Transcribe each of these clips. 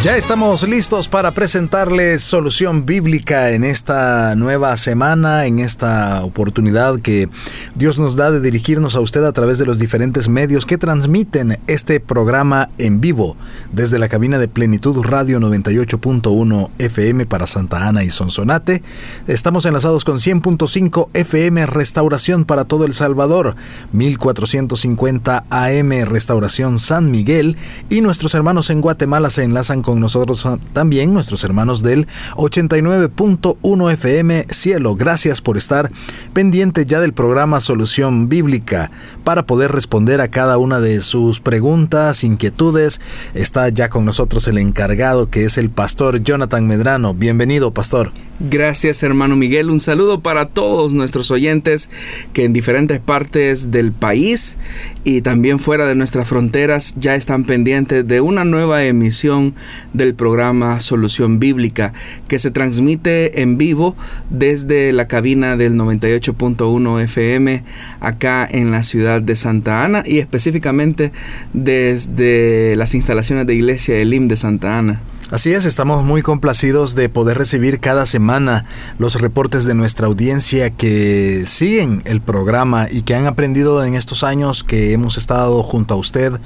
Ya estamos listos para presentarles solución bíblica en esta nueva semana, en esta oportunidad que Dios nos da de dirigirnos a usted a través de los diferentes medios que transmiten este programa en vivo desde la cabina de Plenitud Radio 98.1 FM para Santa Ana y Sonsonate. Estamos enlazados con 100.5 FM Restauración para todo El Salvador, 1450 AM Restauración San Miguel y nuestros hermanos en Guatemala se enlazan con nosotros también, nuestros hermanos del 89.1 FM Cielo. Gracias por estar pendiente ya del programa Solución Bíblica para poder responder a cada una de sus preguntas, inquietudes. Está ya con nosotros el encargado que es el pastor Jonathan Medrano. Bienvenido, pastor. Gracias hermano Miguel, un saludo para todos nuestros oyentes que en diferentes partes del país y también fuera de nuestras fronteras ya están pendientes de una nueva emisión del programa Solución Bíblica que se transmite en vivo desde la cabina del 98.1 FM acá en la ciudad de Santa Ana y específicamente desde las instalaciones de Iglesia Elim de Santa Ana. Así es, estamos muy complacidos de poder recibir cada semana los reportes de nuestra audiencia que siguen el programa y que han aprendido en estos años que hemos estado junto a usted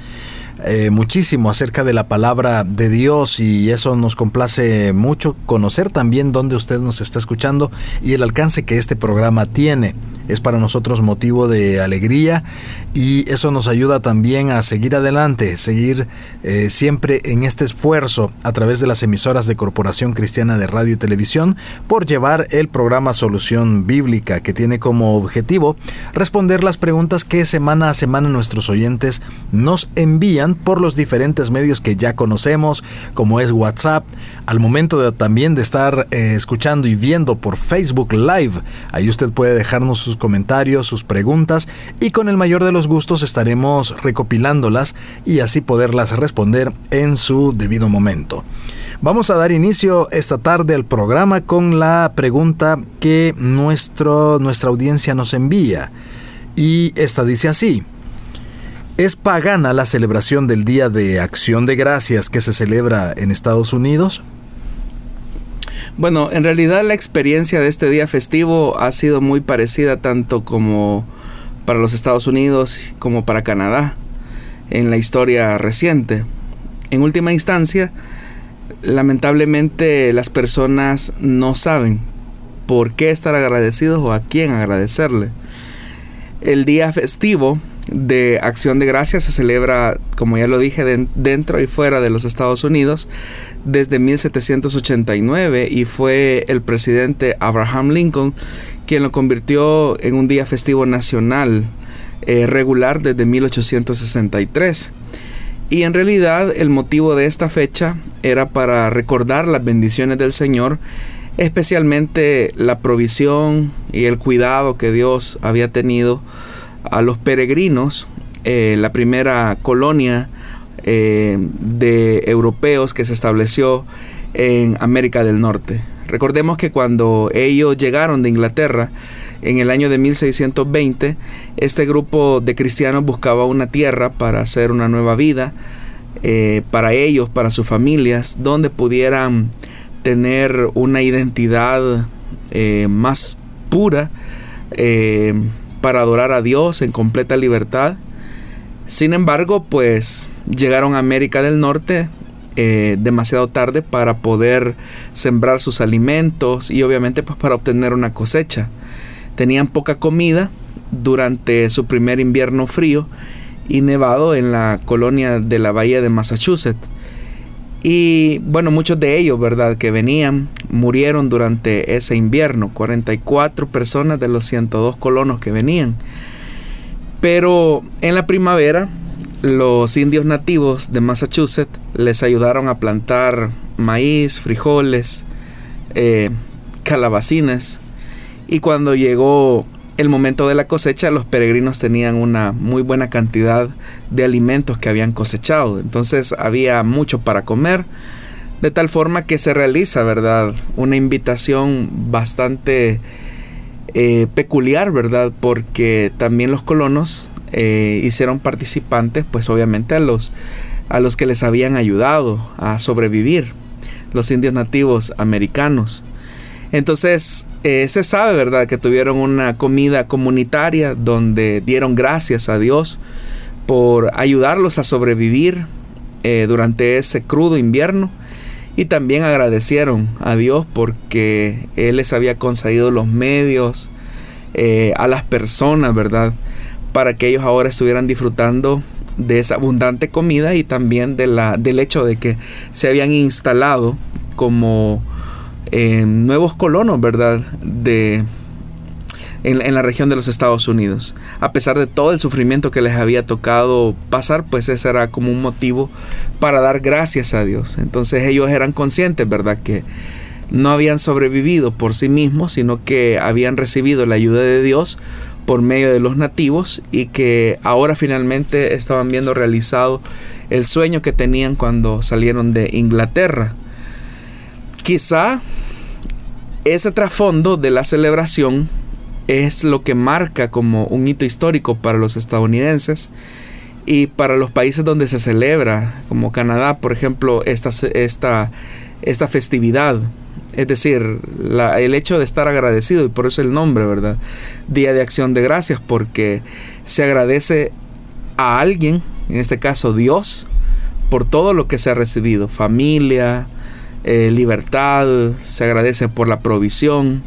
eh, muchísimo acerca de la palabra de Dios y eso nos complace mucho conocer también dónde usted nos está escuchando y el alcance que este programa tiene. Es para nosotros motivo de alegría y eso nos ayuda también a seguir adelante, seguir eh, siempre en este esfuerzo a través de las emisoras de Corporación Cristiana de Radio y Televisión por llevar el programa Solución Bíblica que tiene como objetivo responder las preguntas que semana a semana nuestros oyentes nos envían por los diferentes medios que ya conocemos, como es WhatsApp, al momento de, también de estar eh, escuchando y viendo por Facebook Live. Ahí usted puede dejarnos sus comentarios, sus preguntas y con el mayor de los gustos estaremos recopilándolas y así poderlas responder en su debido momento. Vamos a dar inicio esta tarde al programa con la pregunta que nuestro, nuestra audiencia nos envía. Y esta dice así. ¿Es pagana la celebración del Día de Acción de Gracias que se celebra en Estados Unidos? Bueno, en realidad la experiencia de este día festivo ha sido muy parecida tanto como para los Estados Unidos como para Canadá en la historia reciente. En última instancia, lamentablemente las personas no saben por qué estar agradecidos o a quién agradecerle. El día festivo de Acción de Gracias se celebra, como ya lo dije, dentro y fuera de los Estados Unidos desde 1789 y fue el presidente Abraham Lincoln quien lo convirtió en un día festivo nacional eh, regular desde 1863. Y en realidad el motivo de esta fecha era para recordar las bendiciones del Señor, especialmente la provisión y el cuidado que Dios había tenido a los peregrinos, eh, la primera colonia eh, de europeos que se estableció en América del Norte. Recordemos que cuando ellos llegaron de Inglaterra en el año de 1620, este grupo de cristianos buscaba una tierra para hacer una nueva vida eh, para ellos, para sus familias, donde pudieran tener una identidad más pura, para adorar a Dios en completa libertad. Sin embargo, pues llegaron a América del Norte eh, demasiado tarde para poder sembrar sus alimentos y obviamente pues para obtener una cosecha. Tenían poca comida durante su primer invierno frío y nevado en la colonia de la bahía de Massachusetts. Y bueno, muchos de ellos, ¿verdad? Que venían, murieron durante ese invierno. 44 personas de los 102 colonos que venían. Pero en la primavera, los indios nativos de Massachusetts les ayudaron a plantar maíz, frijoles, eh, calabacines. Y cuando llegó el momento de la cosecha, los peregrinos tenían una muy buena cantidad de alimentos que habían cosechado. Entonces había mucho para comer. De tal forma que se realiza, ¿verdad? Una invitación bastante eh, peculiar, ¿verdad? Porque también los colonos eh, hicieron participantes, pues obviamente a los, a los que les habían ayudado a sobrevivir, los indios nativos americanos. Entonces, eh, se sabe, ¿verdad?, que tuvieron una comida comunitaria donde dieron gracias a Dios por ayudarlos a sobrevivir eh, durante ese crudo invierno y también agradecieron a Dios porque Él les había concedido los medios a las personas, ¿verdad?, para que ellos ahora estuvieran disfrutando de esa abundante comida y también del hecho de que se habían instalado como nuevos colonos, ¿verdad? De, en, la región de los Estados Unidos. A pesar de todo el sufrimiento que les había tocado pasar, pues ese era como un motivo para dar gracias a Dios. Entonces ellos eran conscientes, ¿verdad? Que no habían sobrevivido por sí mismos, sino que habían recibido la ayuda de Dios por medio de los nativos y que ahora finalmente estaban viendo realizado el sueño que tenían cuando salieron de Inglaterra. Quizá ese trasfondo de la celebración es lo que marca como un hito histórico para los estadounidenses y para los países donde se celebra, como Canadá, por ejemplo, esta, esta, esta festividad es decir, el hecho de estar agradecido, y por eso el nombre, ¿verdad? Día de acción de gracias, porque se agradece a alguien, en este caso Dios, por todo lo que se ha recibido, familia, eh, libertad, se agradece por la provisión.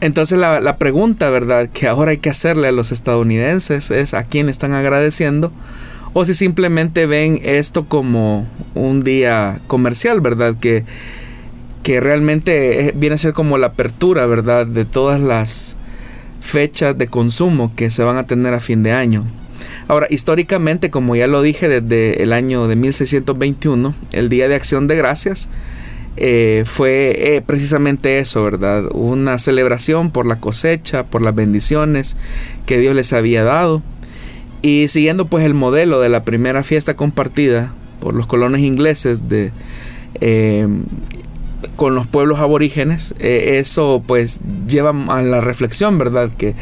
Entonces la, la, pregunta, ¿verdad?, que ahora hay que hacerle a los estadounidenses es a quién están agradeciendo o si simplemente ven esto como un día comercial, ¿verdad? Que que realmente viene a ser como la apertura, ¿verdad?, de todas las fechas de consumo que se van a tener a fin de año. Ahora, históricamente, como ya lo dije desde el año de 1621, el Día de Acción de Gracias eh, fue eh, precisamente eso, ¿verdad? Una celebración por la cosecha, por las bendiciones que Dios les había dado. Y siguiendo pues el modelo de la primera fiesta compartida por los colonos ingleses de eh, con los pueblos aborígenes, eso pues lleva a la reflexión, ¿verdad? Que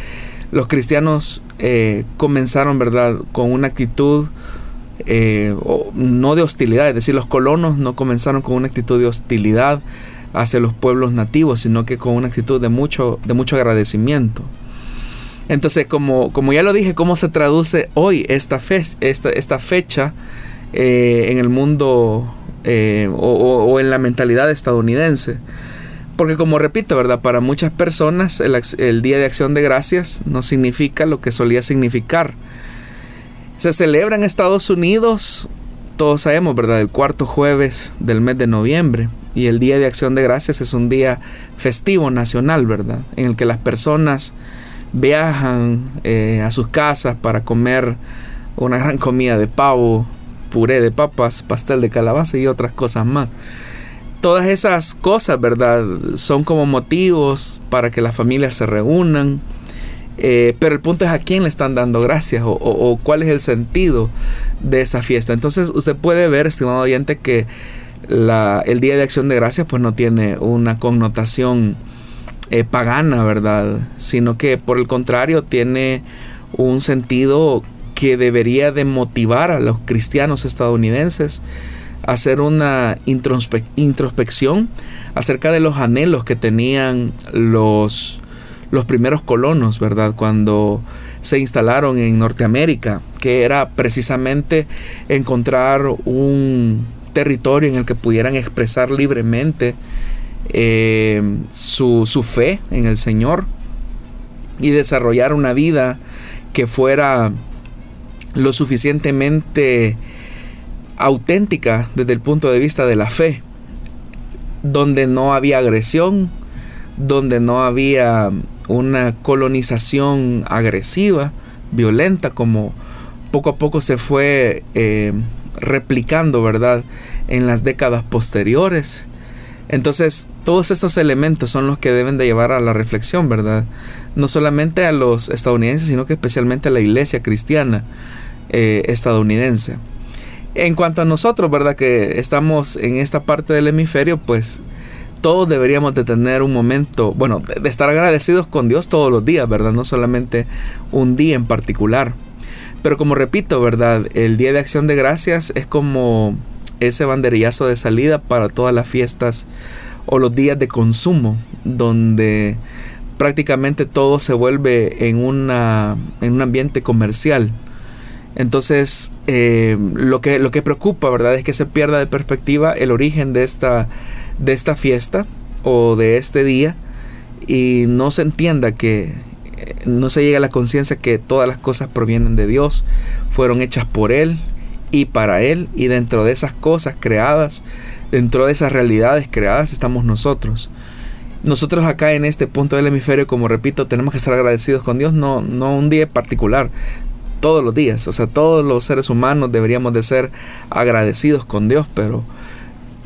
los cristianos eh, comenzaron, ¿verdad? Con una actitud eh, no de hostilidad, es decir, los colonos no comenzaron con una actitud de hostilidad hacia los pueblos nativos, sino que con una actitud de mucho, de mucho agradecimiento. Entonces, como, como ya lo dije, ¿cómo se traduce hoy esta, fe, esta, fecha en el mundo eh, o, en la mentalidad estadounidense. Porque como repito, ¿verdad? Para muchas personas el, Día de Acción de Gracias no significa lo que solía significar. Se celebra en Estados Unidos, todos sabemos, ¿verdad? El cuarto jueves del mes de noviembre. Y el Día de Acción de Gracias es un día festivo nacional, ¿verdad? En el que las personas viajan eh, a sus casas para comer una gran comida de pavo, puré de papas, pastel de calabaza y otras cosas más. Todas esas cosas, ¿verdad? Son como motivos para que las familias se reúnan. Eh, pero el punto es a quién le están dando gracias o, cuál es el sentido de esa fiesta. Entonces usted puede ver, estimado oyente, que el Día de Acción de Gracias pues no tiene una connotación eh, pagana, ¿verdad? Sino que por el contrario tiene un sentido que debería de motivar a los cristianos estadounidenses hacer una introspección acerca de los anhelos que tenían los, los primeros colonos, ¿verdad? Cuando se instalaron en Norteamérica, que era precisamente encontrar un territorio en el que pudieran expresar libremente eh, su, su fe en el Señor y desarrollar una vida que fuera lo suficientemente auténtica desde el punto de vista de la fe, donde no había agresión, donde no había una colonización agresiva, violenta, como poco a poco se fue eh, replicando, ¿verdad? En las décadas posteriores. Entonces, todos estos elementos son los que deben de llevar a la reflexión, ¿verdad? No solamente a los estadounidenses, sino que especialmente a la iglesia cristiana eh, estadounidense. En cuanto a nosotros, ¿verdad? Que estamos en esta parte del hemisferio, pues todos deberíamos de tener un momento, bueno, de estar agradecidos con Dios todos los días, ¿verdad? No solamente un día en particular. Pero como repito, ¿verdad? El Día de Acción de Gracias es como ese banderillazo de salida para todas las fiestas o los días de consumo, donde prácticamente todo se vuelve en, una, en un ambiente comercial. Entonces, eh, lo, que, lo que preocupa, ¿verdad? Es que se pierda de perspectiva el origen de esta, de esta fiesta o de este día y no se entienda que eh, no se llegue a la conciencia que todas las cosas provienen de Dios, fueron hechas por Él y para Él y dentro de esas cosas creadas, dentro de esas realidades creadas estamos nosotros. Nosotros acá en este punto del hemisferio, como repito, tenemos que estar agradecidos con Dios, no, no un día particular, todos los días. O sea, todos los seres humanos deberíamos de ser agradecidos con Dios, pero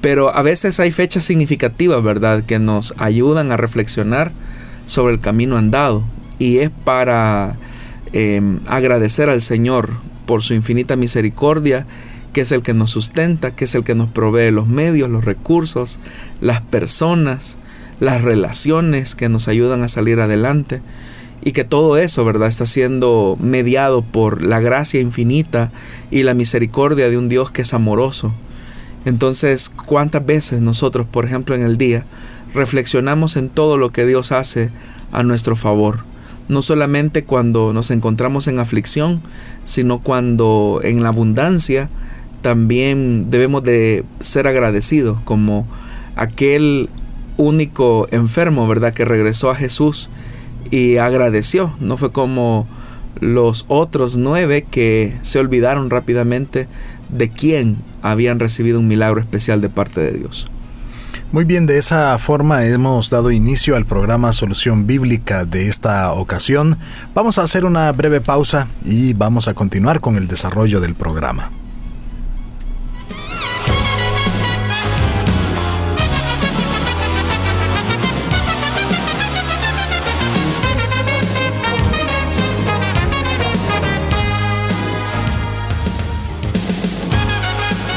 pero a veces hay fechas significativas, ¿verdad?, que nos ayudan a reflexionar sobre el camino andado. Y es para em, agradecer al Señor por su infinita misericordia, que es el que nos sustenta, que es el que nos provee los medios, los recursos, las personas, las relaciones que nos ayudan a salir adelante. Y que todo eso, ¿verdad?, está siendo mediado por la gracia infinita y la misericordia de un Dios que es amoroso entonces, ¿cuántas veces nosotros, por ejemplo, en el día, reflexionamos en todo lo que Dios hace a nuestro favor? No solamente cuando nos encontramos en aflicción, sino cuando en la abundancia también debemos de ser agradecidos como aquel único enfermo, ¿verdad? Que regresó a Jesús y agradeció. No fue como los otros nueve que se olvidaron rápidamente de quién habían recibido un milagro especial de parte de Dios. Muy bien, de esa forma hemos dado inicio al programa Solución Bíblica de esta ocasión. Vamos a hacer una breve pausa y vamos a continuar con el desarrollo del programa.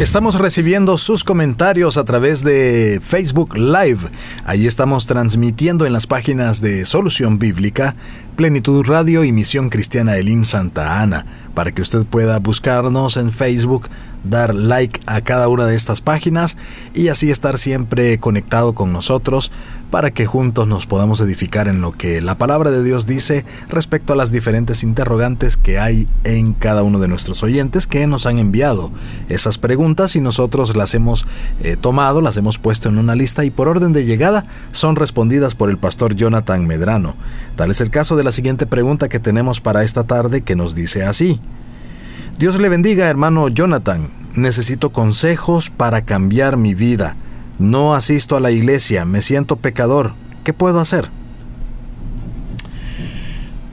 Estamos recibiendo sus comentarios a través de Facebook Live. Ahí estamos transmitiendo en las páginas de Solución Bíblica, Plenitud Radio y Misión Cristiana Elim Santa Ana, para que usted pueda buscarnos en Facebook, dar like a cada una de estas páginas y así estar siempre conectado con nosotros para que juntos nos podamos edificar en lo que la palabra de Dios dice respecto a las diferentes interrogantes que hay en cada uno de nuestros oyentes que nos han enviado esas preguntas y nosotros las hemos eh, tomado, las hemos puesto en una lista y por orden de llegada son respondidas por el pastor Jonathan Medrano. Tal es el caso de la siguiente pregunta que tenemos para esta tarde que nos dice así. Dios le bendiga hermano Jonathan, necesito consejos para cambiar mi vida. No asisto a la iglesia, me siento pecador. ¿Qué puedo hacer?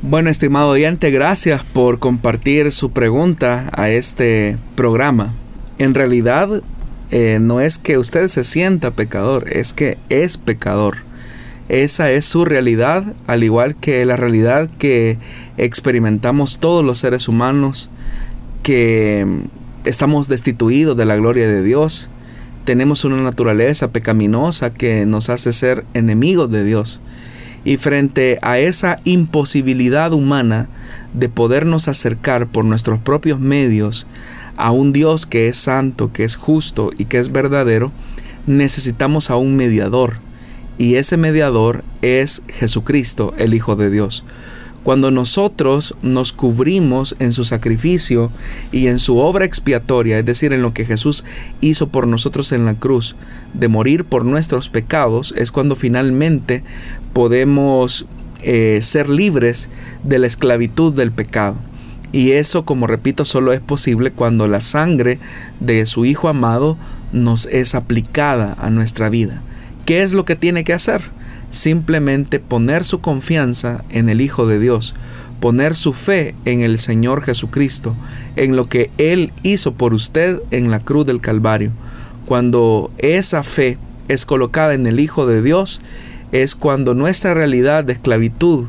Bueno, estimado oyente, gracias por compartir su pregunta a este programa. En realidad, eh, no es que usted se sienta pecador, es que es pecador. Esa es su realidad, al igual que la realidad que experimentamos todos los seres humanos, que estamos destituidos de la gloria de Dios, tenemos una naturaleza pecaminosa que nos hace ser enemigos de Dios. Y frente a esa imposibilidad humana de podernos acercar por nuestros propios medios a un Dios que es santo, que es justo y que es verdadero, necesitamos a un mediador. Y ese mediador es Jesucristo, el Hijo de Dios. Cuando nosotros nos cubrimos en su sacrificio y en su obra expiatoria, es decir, en lo que Jesús hizo por nosotros en la cruz, de morir por nuestros pecados, es cuando finalmente podemos eh, ser libres de la esclavitud del pecado. Y eso, como repito, solo es posible cuando la sangre de su Hijo amado nos es aplicada a nuestra vida. ¿Qué es lo que tiene que hacer? Simplemente poner su confianza en el Hijo de Dios, poner su fe en el Señor Jesucristo, en lo que Él hizo por usted en la cruz del Calvario. Cuando esa fe es colocada en el Hijo de Dios, es cuando nuestra realidad de esclavitud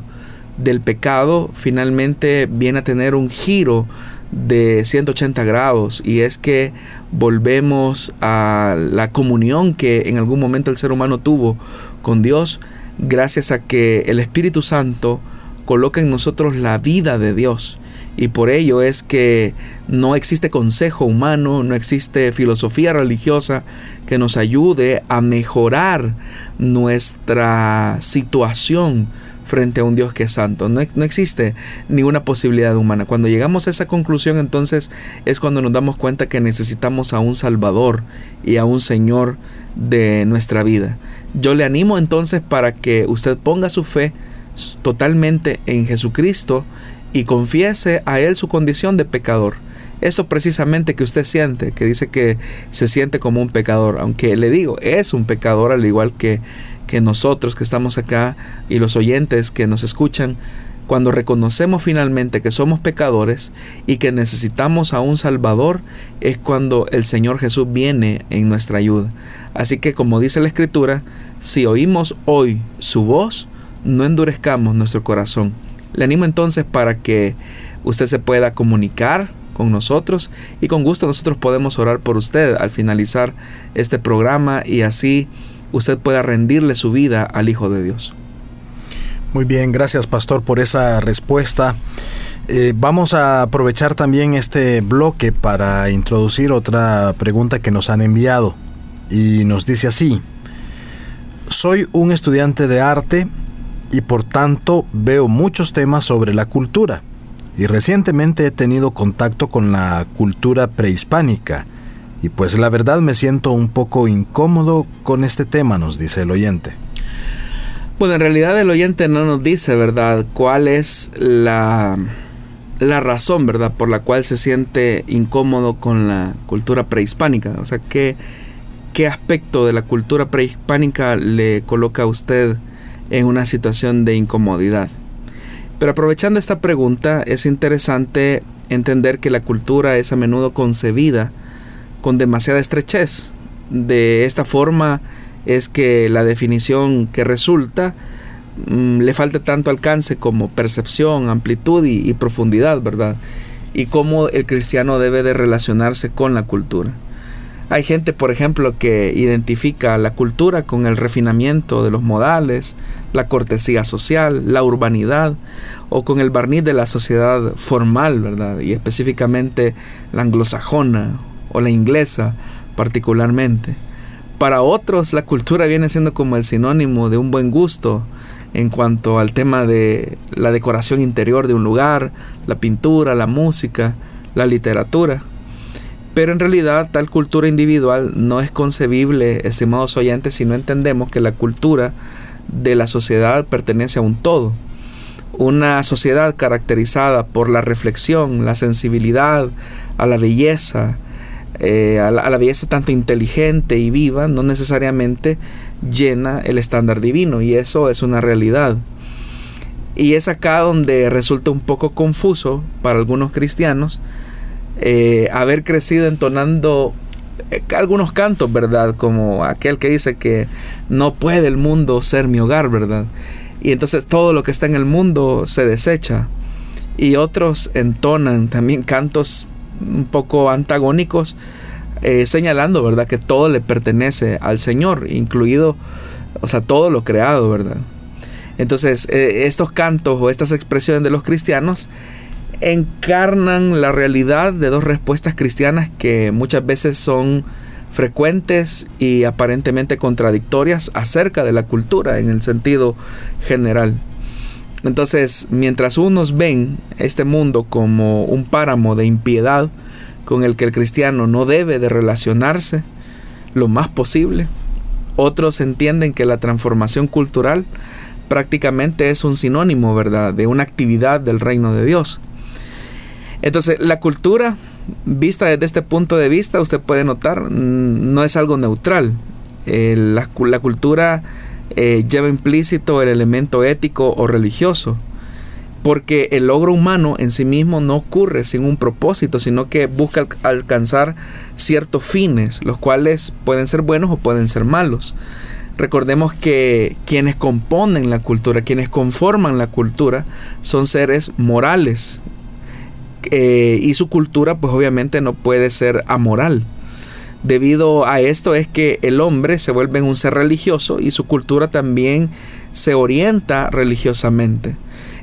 del pecado finalmente viene a tener un giro de 180 grados y es que volvemos a la comunión que en algún momento el ser humano tuvo con Dios gracias a que el Espíritu Santo coloca en nosotros la vida de Dios. Y por ello es que no existe consejo humano, no existe filosofía religiosa que nos ayude a mejorar nuestra situación frente a un Dios que es santo. No, no, existe ninguna posibilidad humana. Cuando llegamos a esa conclusión, entonces es cuando nos damos cuenta que necesitamos a un Salvador y a un Señor de nuestra vida. Yo le animo entonces para que usted ponga su fe totalmente en Jesucristo y confiese a Él su condición de pecador. Esto precisamente que usted siente, que dice que se siente como un pecador, aunque le digo, es un pecador al igual que que nosotros que estamos acá y los oyentes que nos escuchan, cuando reconocemos finalmente que somos pecadores y que necesitamos a un Salvador, es cuando el Señor Jesús viene en nuestra ayuda. Así que como dice la Escritura, si oímos hoy su voz, no endurezcamos nuestro corazón. Le animo entonces para que usted se pueda comunicar con nosotros y con gusto nosotros podemos orar por usted al finalizar este programa y así usted pueda rendirle su vida al Hijo de Dios. Muy bien, gracias pastor por esa respuesta. Eh, vamos a aprovechar también este bloque para introducir otra pregunta que nos han enviado y nos dice así, soy un estudiante de arte y por tanto veo muchos temas sobre la cultura y recientemente he tenido contacto con la cultura prehispánica y pues la verdad me siento un poco incómodo con este tema, nos dice el oyente. Bueno, en realidad el oyente no nos dice, ¿verdad?, cuál es la, la razón, ¿verdad?, por la cual se siente incómodo con la cultura prehispánica. O sea, ¿qué, qué aspecto de la cultura prehispánica le coloca a usted en una situación de incomodidad. Pero aprovechando esta pregunta, es interesante entender que la cultura es a menudo concebida con demasiada estrechez. De esta forma es que la definición que resulta mm, le falta tanto alcance como percepción, amplitud y, y profundidad, ¿verdad? Y cómo el cristiano debe de relacionarse con la cultura. Hay gente, por ejemplo, que identifica la cultura con el refinamiento de los modales, la cortesía social, la urbanidad o con el barniz de la sociedad formal, ¿verdad? Y específicamente la anglosajona o la inglesa particularmente. Para otros la cultura viene siendo como el sinónimo de un buen gusto en cuanto al tema de la decoración interior de un lugar, la pintura, la música, la literatura. Pero en realidad tal cultura individual no es concebible, estimados oyentes, si no entendemos que la cultura de la sociedad pertenece a un todo. Una sociedad caracterizada por la reflexión, la sensibilidad a la belleza, eh, a, la, a la belleza tanto inteligente y viva, no necesariamente llena el estándar divino y eso es una realidad. Y es acá donde resulta un poco confuso para algunos cristianos eh, haber crecido entonando eh, algunos cantos, ¿verdad? Como aquel que dice que no puede el mundo ser mi hogar, ¿verdad? Y entonces todo lo que está en el mundo se desecha. Y otros entonan también cantos un poco antagónicos, eh, señalando, ¿verdad? Que todo le pertenece al Señor, incluido, o sea, todo lo creado, ¿verdad? Entonces, estos cantos o estas expresiones de los cristianos encarnan la realidad de dos respuestas cristianas que muchas veces son frecuentes y aparentemente contradictorias acerca de la cultura en el sentido general. Entonces, mientras unos ven este mundo como un páramo de impiedad con el que el cristiano no debe de relacionarse lo más posible, otros entienden que la transformación cultural prácticamente es un sinónimo, ¿verdad?, de una actividad del reino de Dios. Entonces, la cultura, vista desde este punto de vista, usted puede notar, no es algo neutral. La, cultura eh, lleva implícito el elemento ético o religioso, porque el logro humano en sí mismo no ocurre sin un propósito, sino que busca alcanzar ciertos fines, los cuales pueden ser buenos o pueden ser malos. Recordemos que quienes componen la cultura, quienes conforman la cultura, son seres morales. Eh, y su cultura pues obviamente no puede ser amoral. Debido a esto es que el hombre se vuelve un ser religioso y su cultura también se orienta religiosamente.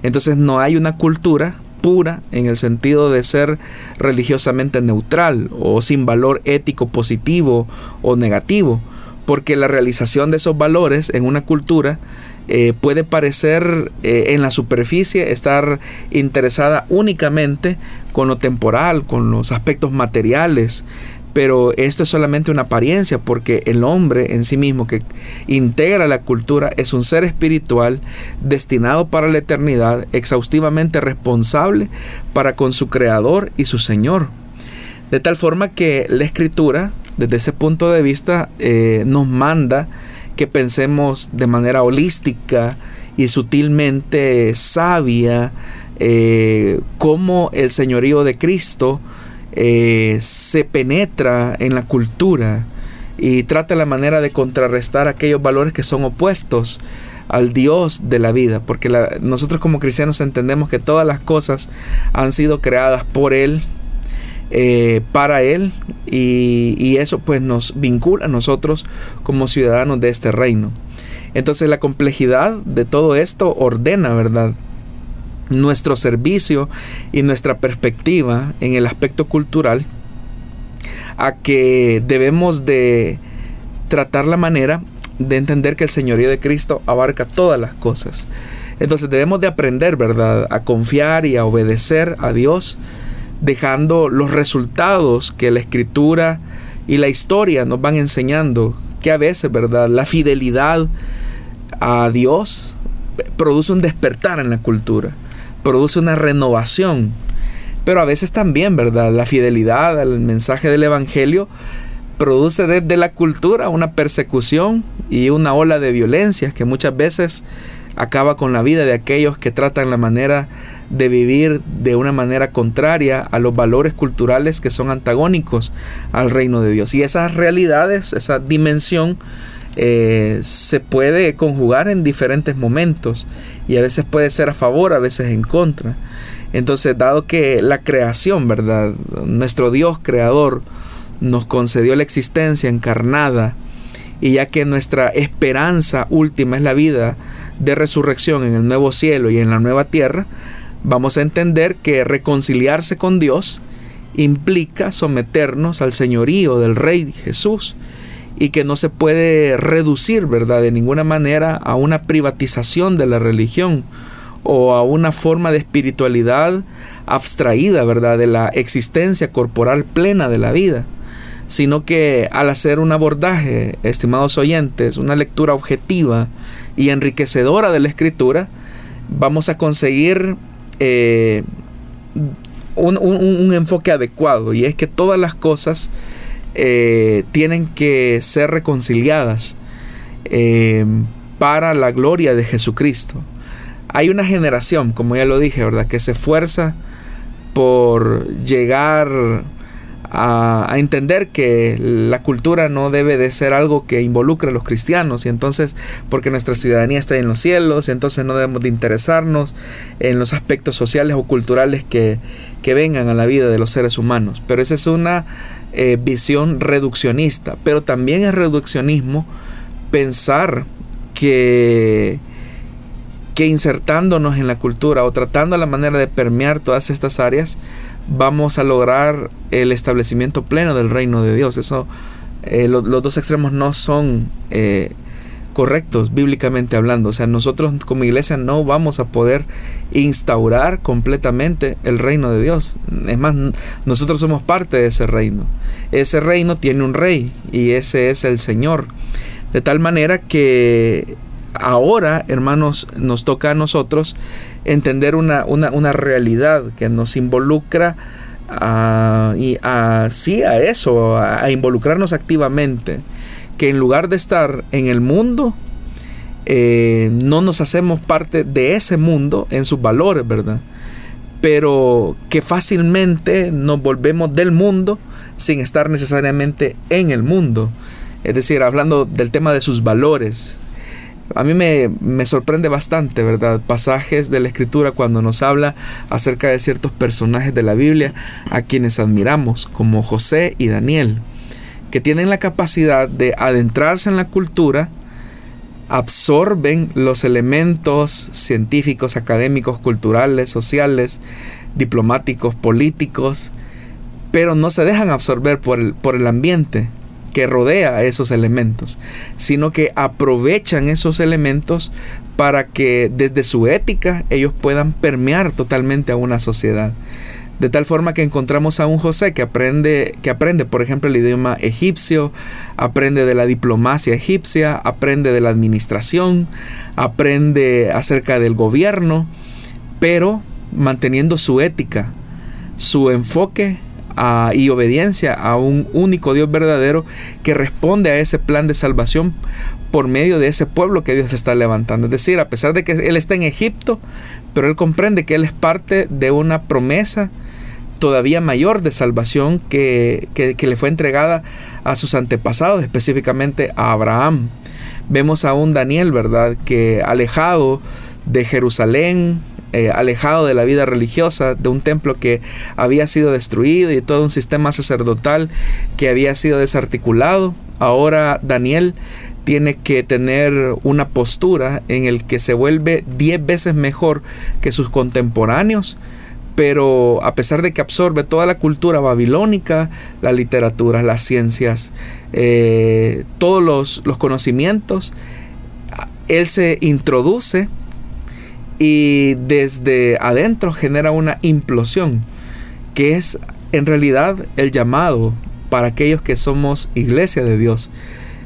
Entonces no hay una cultura pura en el sentido de ser religiosamente neutral o sin valor ético positivo o negativo porque la realización de esos valores en una cultura eh, puede parecer eh, en la superficie estar interesada únicamente con lo temporal, con los aspectos materiales, pero esto es solamente una apariencia porque el hombre en sí mismo que integra la cultura es un ser espiritual destinado para la eternidad, exhaustivamente responsable para con su creador y su Señor. De tal forma que la escritura desde ese punto de vista eh, nos manda que pensemos de manera holística y sutilmente sabia eh, cómo el señorío de Cristo eh, se penetra en la cultura y trata la manera de contrarrestar aquellos valores que son opuestos al Dios de la vida, porque nosotros como cristianos entendemos que todas las cosas han sido creadas por Él, eh, para Él y, eso pues nos vincula a nosotros como ciudadanos de este reino. Entonces la complejidad de todo esto ordena, ¿verdad? Nuestro servicio y nuestra perspectiva en el aspecto cultural a que debemos de tratar la manera de entender que el señorío de Cristo abarca todas las cosas. Entonces debemos de aprender, ¿verdad? A confiar y a obedecer a Dios dejando los resultados que la escritura y la historia nos van enseñando, que a veces, ¿verdad? La fidelidad a Dios produce un despertar en la cultura, produce una renovación, pero a veces también, ¿verdad? La fidelidad al mensaje del Evangelio produce desde la cultura una persecución y una ola de violencia que muchas veces acaba con la vida de aquellos que tratan la manera de vivir de una manera contraria a los valores culturales que son antagónicos al reino de Dios. Y esas realidades, esa dimensión, eh, se puede conjugar en diferentes momentos y a veces puede ser a favor, a veces en contra. Entonces, dado que la creación, ¿verdad? Nuestro Dios creador nos concedió la existencia encarnada y ya que nuestra esperanza última es la vida de resurrección en el nuevo cielo y en la nueva tierra, vamos a entender que reconciliarse con Dios implica someternos al señorío del Rey Jesús y que no se puede reducir, ¿verdad?, de ninguna manera a una privatización de la religión o a una forma de espiritualidad abstraída, ¿verdad?, de la existencia corporal plena de la vida, sino que al hacer un abordaje, estimados oyentes, una lectura objetiva y enriquecedora de la escritura, vamos a conseguir eh, un, enfoque adecuado y es que todas las cosas eh, tienen que ser reconciliadas eh, para la gloria de Jesucristo. Hay una generación, como ya lo dije, ¿verdad?, que se esfuerza por llegar a, entender que la cultura no debe de ser algo que involucre a los cristianos y entonces porque nuestra ciudadanía está en los cielos entonces no debemos de interesarnos en los aspectos sociales o culturales que, vengan a la vida de los seres humanos. Pero esa es una eh, visión reduccionista, pero también es reduccionismo pensar que que insertándonos en la cultura o tratando la manera de permear todas estas áreas, vamos a lograr el establecimiento pleno del reino de Dios. Eso, eh, los dos extremos no son eh, correctos bíblicamente hablando. O sea, nosotros como iglesia no vamos a poder instaurar completamente el reino de Dios. Es más, nosotros somos parte de ese reino. Ese reino tiene un rey y ese es el Señor. De tal manera que ahora, hermanos, nos toca a nosotros entender una, una, realidad que nos involucra a, y a, a eso, a involucrarnos activamente que en lugar de estar en el mundo, eh, no nos hacemos parte de ese mundo en sus valores, ¿verdad? Pero que fácilmente nos volvemos del mundo sin estar necesariamente en el mundo. Es decir, hablando del tema de sus valores. A mí me, me sorprende bastante, ¿verdad? Pasajes de la escritura cuando nos habla acerca de ciertos personajes de la Biblia a quienes admiramos, como José y Daniel que tienen la capacidad de adentrarse en la cultura, absorben los elementos científicos, académicos, culturales, sociales, diplomáticos, políticos, pero no se dejan absorber por el, por el ambiente que rodea a esos elementos, sino que aprovechan esos elementos para que desde su ética ellos puedan permear totalmente a una sociedad. De tal forma que encontramos a un José que aprende, que aprende, por ejemplo, el idioma egipcio, aprende de la diplomacia egipcia, aprende de la administración, aprende acerca del gobierno, pero manteniendo su ética, su enfoque y obediencia a un único Dios verdadero que responde a ese plan de salvación por medio de ese pueblo que Dios está levantando. Es decir, a pesar de que Él está en Egipto, pero Él comprende que Él es parte de una promesa todavía mayor de salvación que, le fue entregada a sus antepasados, específicamente a Abraham. Vemos a un Daniel, ¿verdad?, que alejado de Jerusalén, eh, alejado de la vida religiosa, de un templo que había sido destruido y todo un sistema sacerdotal que había sido desarticulado. Ahora Daniel tiene que tener una postura en el que se vuelve diez veces mejor que sus contemporáneos pero a pesar de que absorbe toda la cultura babilónica, la literatura, las ciencias, eh, todos los, los conocimientos, él se introduce y desde adentro genera una implosión, que es en realidad el llamado para aquellos que somos iglesia de Dios.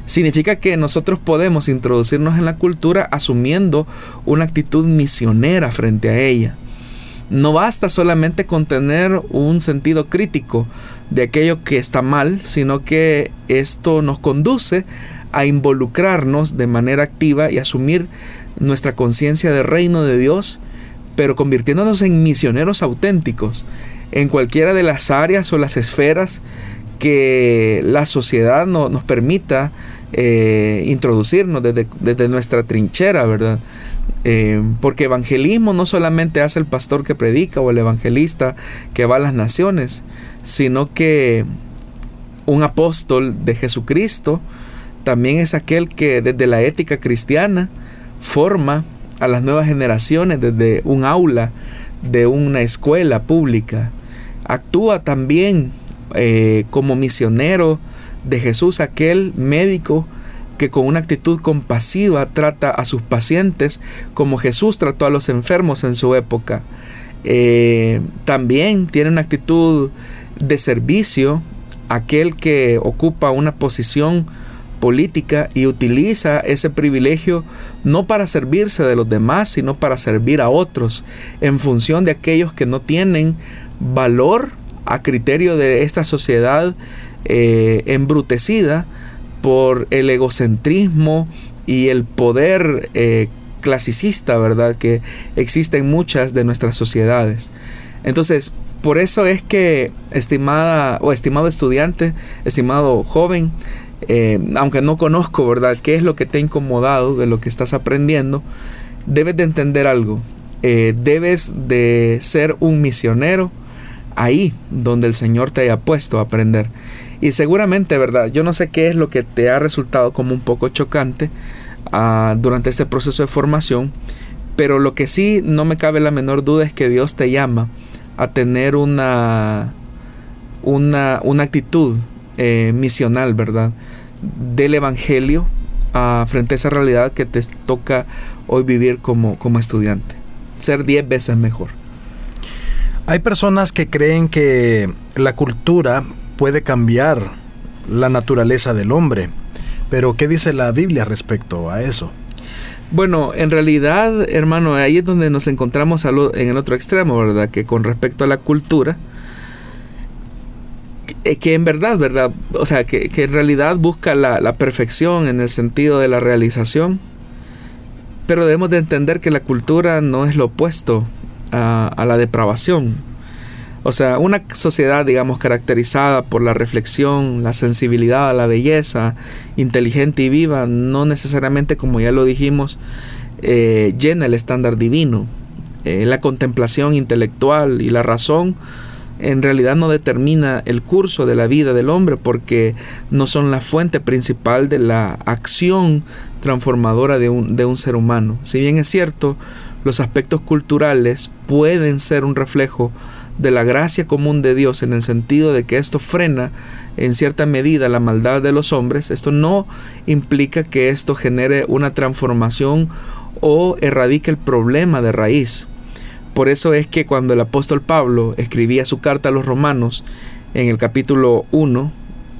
Significa que nosotros podemos introducirnos en la cultura asumiendo una actitud misionera frente a ella. No basta solamente con tener un sentido crítico de aquello que está mal, sino que esto nos conduce a involucrarnos de manera activa y asumir nuestra conciencia de reino de Dios, pero convirtiéndonos en misioneros auténticos en cualquiera de las áreas o las esferas que la sociedad nos permita eh, introducirnos desde, desde nuestra trinchera, ¿verdad? Eh, porque evangelismo no solamente hace el pastor que predica o el evangelista que va a las naciones, sino que un apóstol de Jesucristo también es aquel que desde la ética cristiana forma a las nuevas generaciones desde un aula de una escuela pública. Actúa también eh, como misionero de Jesús, aquel médico que con una actitud compasiva trata a sus pacientes como Jesús trató a los enfermos en su época. Eh, también tiene una actitud de servicio aquel que ocupa una posición política y utiliza ese privilegio no para servirse de los demás, sino para servir a otros en función de aquellos que no tienen valor a criterio de esta sociedad eh, embrutecida por el egocentrismo y el poder eh, clasicista, ¿verdad? Que existe en muchas de nuestras sociedades. Entonces, por eso es que, estimada o estimado estudiante, estimado joven, eh, aunque no conozco, ¿verdad?, qué es lo que te ha incomodado de lo que estás aprendiendo, debes de entender algo. Eh, debes de ser un misionero ahí donde el Señor te haya puesto a aprender. Y seguramente, ¿verdad? Yo no sé qué es lo que te ha resultado como un poco chocante ah, durante este proceso de formación, pero lo que sí no me cabe la menor duda es que Dios te llama a tener una, una, una actitud eh, misional, ¿verdad? Del Evangelio frente a esa realidad que te toca hoy vivir como, como estudiante. Ser 10 veces mejor. Hay personas que creen que la cultura puede cambiar la naturaleza del hombre, pero ¿qué dice la Biblia respecto a eso? Bueno, en realidad, hermano, ahí es donde nos encontramos en el otro extremo, ¿verdad? Que con respecto a la cultura, eh, que en verdad, ¿verdad? O sea, que, en realidad busca la, perfección en el sentido de la realización, pero debemos de entender que la cultura no es lo opuesto a, a la depravación. O sea, una sociedad, digamos, caracterizada por la reflexión, la sensibilidad, la belleza, inteligente y viva, no necesariamente, como ya lo dijimos, eh, llena el estándar divino. Eh, la contemplación intelectual y la razón en realidad no determina el curso de la vida del hombre porque no son la fuente principal de la acción transformadora de un, de un ser humano. Si bien es cierto, los aspectos culturales pueden ser un reflejo de la gracia común de Dios en el sentido de que esto frena en cierta medida la maldad de los hombres, esto no implica que esto genere una transformación o erradique el problema de raíz. Por eso es que cuando el apóstol Pablo escribía su carta a los romanos en el capítulo 1,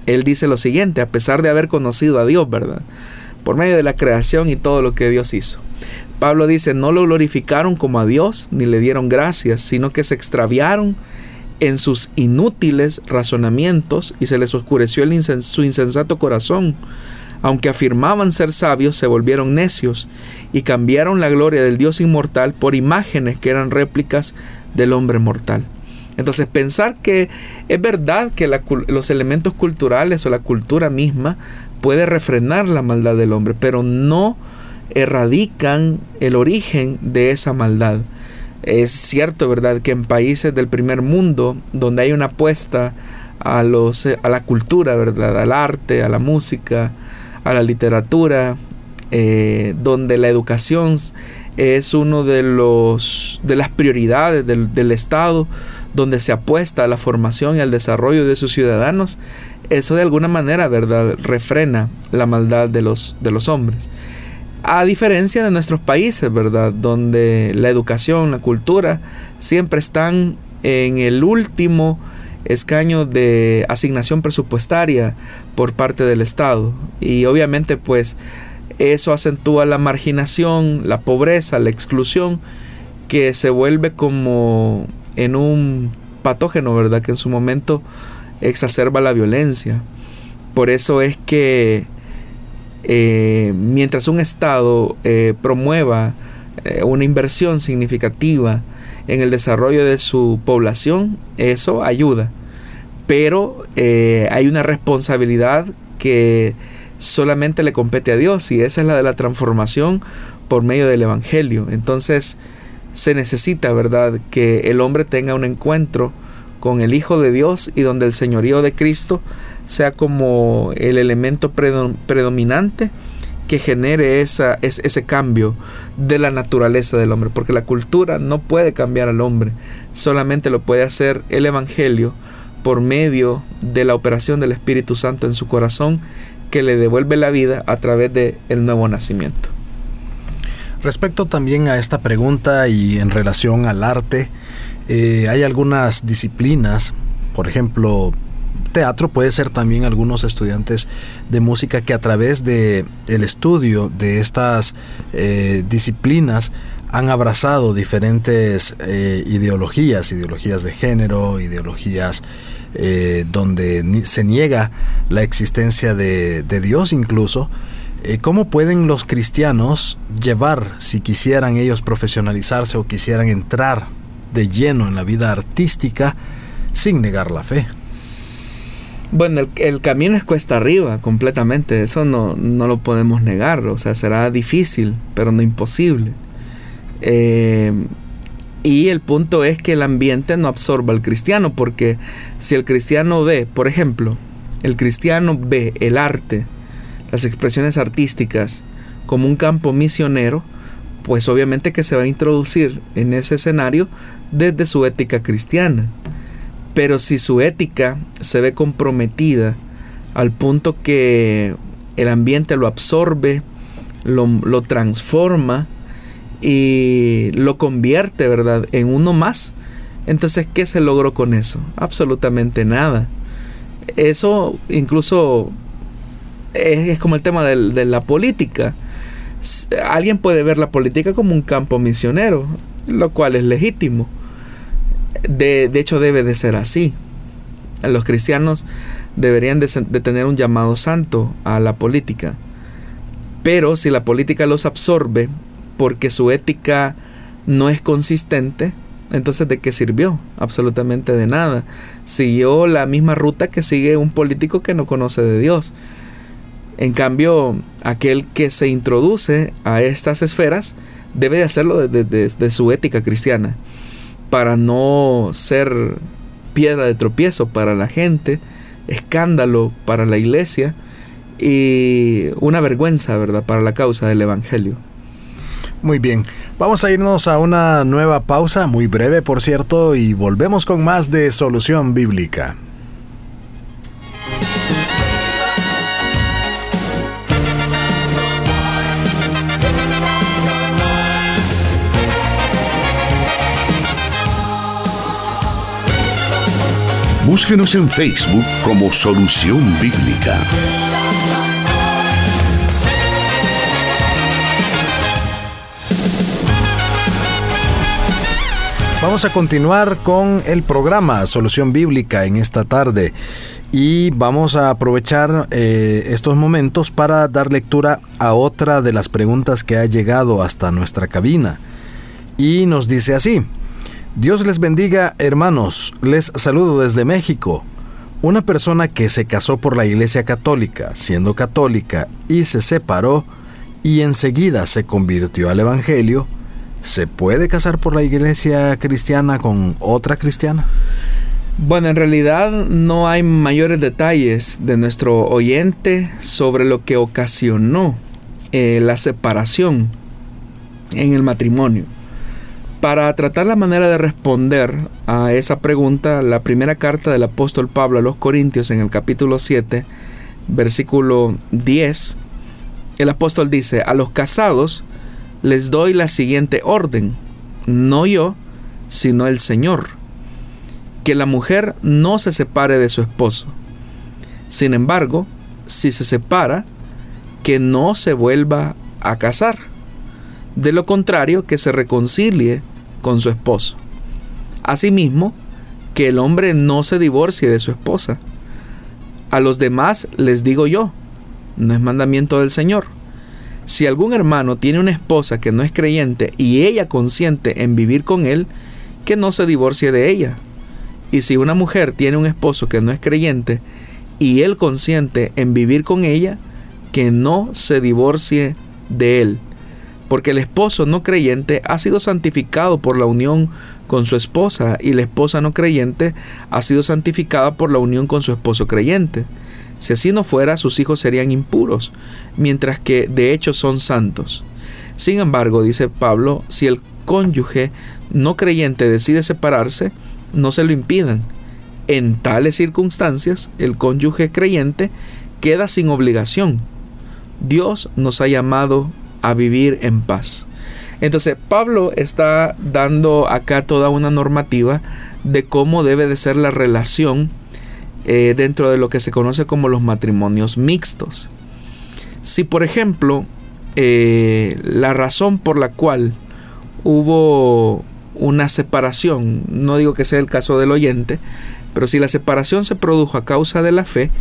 él dice lo siguiente, a pesar de haber conocido a Dios, ¿verdad? Por medio de la creación y todo lo que Dios hizo. Pablo dice, no lo glorificaron como a Dios, ni le dieron gracias, sino que se extraviaron en sus inútiles razonamientos y se les oscureció su insensato corazón. Aunque afirmaban ser sabios, se volvieron necios y cambiaron la gloria del Dios inmortal por imágenes que eran réplicas del hombre mortal. Entonces pensar que es verdad que los elementos culturales o la cultura misma puede refrenar la maldad del hombre, pero no erradican el origen de esa maldad. Es cierto, ¿verdad?, que en países del primer mundo, donde hay una apuesta a, los, a la cultura, ¿verdad?, al arte, a la música, a la literatura, eh, donde la educación es uno de los de las prioridades del, del, Estado, donde se apuesta a la formación y al desarrollo de sus ciudadanos, eso de alguna manera, ¿verdad?, refrena la maldad de los, de los hombres. A diferencia de nuestros países, ¿verdad? Donde la educación, la cultura siempre están en el último escaño de asignación presupuestaria por parte del Estado. Y obviamente pues eso acentúa la marginación, la pobreza, la exclusión, que se vuelve como en un patógeno, ¿verdad? Que en su momento exacerba la violencia. Por eso es que eh, mientras un Estado eh, promueva eh, una inversión significativa en el desarrollo de su población, eso ayuda. Pero hay una responsabilidad que solamente le compete a Dios y esa es la de la transformación por medio del Evangelio. Entonces se necesita, ¿verdad?, que el hombre tenga un encuentro con el Hijo de Dios y donde el señorío de Cristo sea como el elemento predominante que genere esa, ese cambio de la naturaleza del hombre, porque la cultura no puede cambiar al hombre, solamente lo puede hacer el Evangelio por medio de la operación del Espíritu Santo en su corazón que le devuelve la vida a través del el nuevo nacimiento. Respecto también a esta pregunta y en relación al arte, eh, hay algunas disciplinas, por ejemplo, teatro puede ser también algunos estudiantes de música que a través de el estudio de estas eh, disciplinas han abrazado diferentes eh, ideologías, ideologías de género, ideologías eh, donde se niega la existencia de, de Dios incluso. ¿Cómo pueden los cristianos llevar, si quisieran ellos profesionalizarse o quisieran entrar de lleno en la vida artística, sin negar la fe? Bueno, el, camino es cuesta arriba completamente, eso no, lo podemos negar, o sea, será difícil, pero no imposible. Eh, y el punto es que el ambiente no absorba al cristiano, porque si el cristiano ve, por ejemplo, el cristiano ve el arte, las expresiones artísticas, como un campo misionero, pues obviamente que se va a introducir en ese escenario desde su ética cristiana. Pero si su ética se ve comprometida al punto que el ambiente lo absorbe, lo, lo transforma y lo convierte, ¿verdad?, en uno más. Entonces, ¿qué se logró con eso? Absolutamente nada. Eso incluso es, como el tema de, la política. Alguien puede ver la política como un campo misionero, lo cual es legítimo. De, hecho, debe de ser así. Los cristianos deberían de, tener un llamado santo a la política. Pero si la política los absorbe porque su ética no es consistente, entonces ¿de qué sirvió? Absolutamente de nada. Siguió la misma ruta que sigue un político que no conoce de Dios. En cambio, aquel que se introduce a estas esferas debe de hacerlo desde su ética cristiana, para no ser piedra de tropiezo para la gente, escándalo para la iglesia y una vergüenza, ¿verdad?, para la causa del Evangelio. Muy bien, vamos a irnos a una nueva pausa, muy breve por cierto, y volvemos con más de Solución Bíblica. Búsquenos en Facebook como Solución Bíblica. Vamos a continuar con el programa Solución Bíblica en esta tarde y vamos a aprovechar eh, estos momentos para dar lectura a otra de las preguntas que ha llegado hasta nuestra cabina. Y nos dice así, Dios les bendiga, hermanos. Les saludo desde México. Una persona que se casó por la Iglesia Católica, siendo católica, y se separó, y enseguida se convirtió al Evangelio, ¿se puede casar por la Iglesia cristiana con otra cristiana? Bueno, en realidad no hay mayores detalles de nuestro oyente sobre lo que ocasionó eh, la separación en el matrimonio. Para tratar la manera de responder a esa pregunta, la primera carta del apóstol Pablo a los Corintios en el capítulo 7, versículo 10, el apóstol dice, a los casados les doy la siguiente orden, no yo, sino el Señor, que la mujer no se separe de su esposo. Sin embargo, si se separa, que no se vuelva a casar. De lo contrario, que se reconcilie con su esposo. Asimismo, que el hombre no se divorcie de su esposa. A los demás les digo yo, no es mandamiento del Señor. Si algún hermano tiene una esposa que no es creyente y ella consiente en vivir con él, que no se divorcie de ella. Y si una mujer tiene un esposo que no es creyente y él consiente en vivir con ella, que no se divorcie de él porque el esposo no creyente ha sido santificado por la unión con su esposa y la esposa no creyente ha sido santificada por la unión con su esposo creyente. Si así no fuera, sus hijos serían impuros, mientras que de hecho son santos. Sin embargo, dice Pablo, si el cónyuge no creyente decide separarse, no se lo impidan. En tales circunstancias, el cónyuge creyente queda sin obligación. Dios nos ha llamado a vivir en paz. Entonces Pablo está dando acá toda una normativa de cómo debe de ser la relación eh, dentro de lo que se conoce como los matrimonios mixtos. Si por ejemplo eh, la razón por la cual hubo una separación, no digo que sea el caso del oyente, pero si la separación se produjo a causa de la fe,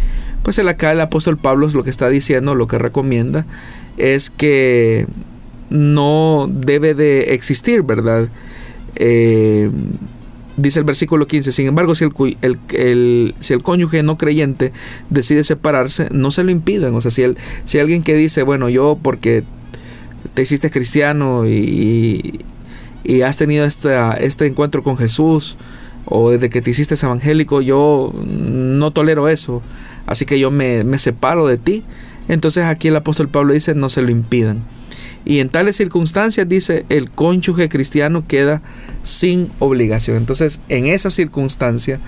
pues acá el apóstol Pablo es lo que está diciendo, lo que recomienda, es que no debe de existir, ¿verdad? Eh, dice el versículo 15, sin embargo, si el, si el cónyuge no creyente decide separarse, no se lo impidan. O sea, si, el, si alguien que dice, bueno, yo porque te hiciste cristiano y, y has tenido este encuentro con Jesús, o desde que te hiciste evangélico, yo no tolero eso, así que yo me, me separo de ti. Entonces aquí el apóstol Pablo dice, no se lo impidan. Y en tales circunstancias, dice, el cónyuge cristiano queda sin obligación. Entonces, en esa circunstancia,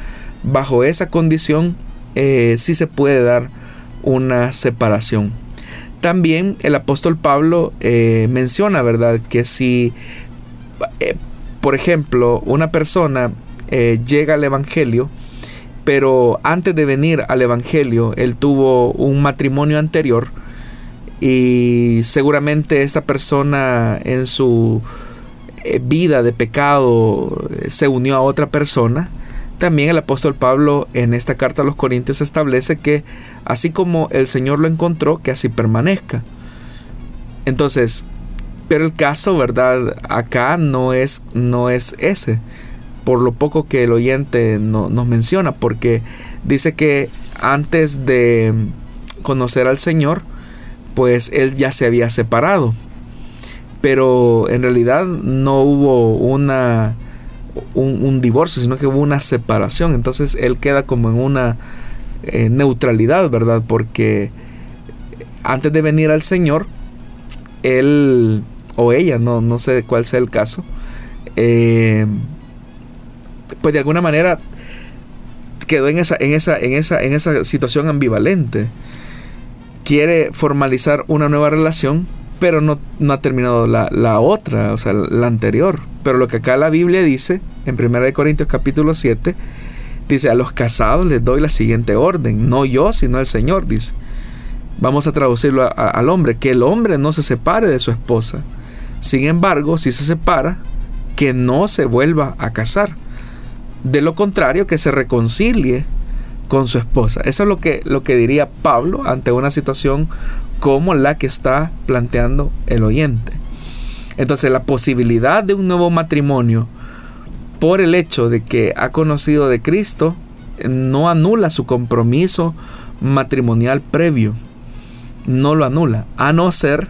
bajo esa condición, eh, sí se puede dar una separación. También el apóstol Pablo eh, menciona, ¿verdad?, que si, eh, por ejemplo, una persona llega al Evangelio, pero antes de venir al Evangelio, él tuvo un matrimonio anterior y seguramente esta persona en su vida de pecado se unió a otra persona, también el apóstol Pablo en esta carta a los Corintios establece que así como el Señor lo encontró, que así permanezca. Entonces, pero el caso, ¿verdad? Acá no es, no es ese, por lo poco que el oyente no, nos menciona, porque dice que antes de conocer al Señor, pues él ya se había separado. Pero en realidad no hubo una un, divorcio, sino que hubo una separación. Entonces él queda como en una eh, neutralidad, ¿verdad? Porque antes de venir al Señor, él o ella, no, no sé cuál sea el caso, eh, pues de alguna manera quedó en esa, en esa, en esa, en esa situación ambivalente. Quiere formalizar una nueva relación, pero no, no ha terminado la, la, otra, o sea, la anterior. Pero lo que acá la Biblia dice, en 1 Corintios capítulo 7, dice, a los casados les doy la siguiente orden, no yo, sino el Señor, dice. Vamos a traducirlo al hombre, que el hombre no se separe de su esposa. Sin embargo, si se separa, que no se vuelva a casar. De lo contrario, que se reconcilie con su esposa. Eso es lo que, lo que diría Pablo ante una situación como la que está planteando el oyente. Entonces la posibilidad de un nuevo matrimonio por el hecho de que ha conocido de Cristo no anula su compromiso matrimonial previo. No lo anula. A no ser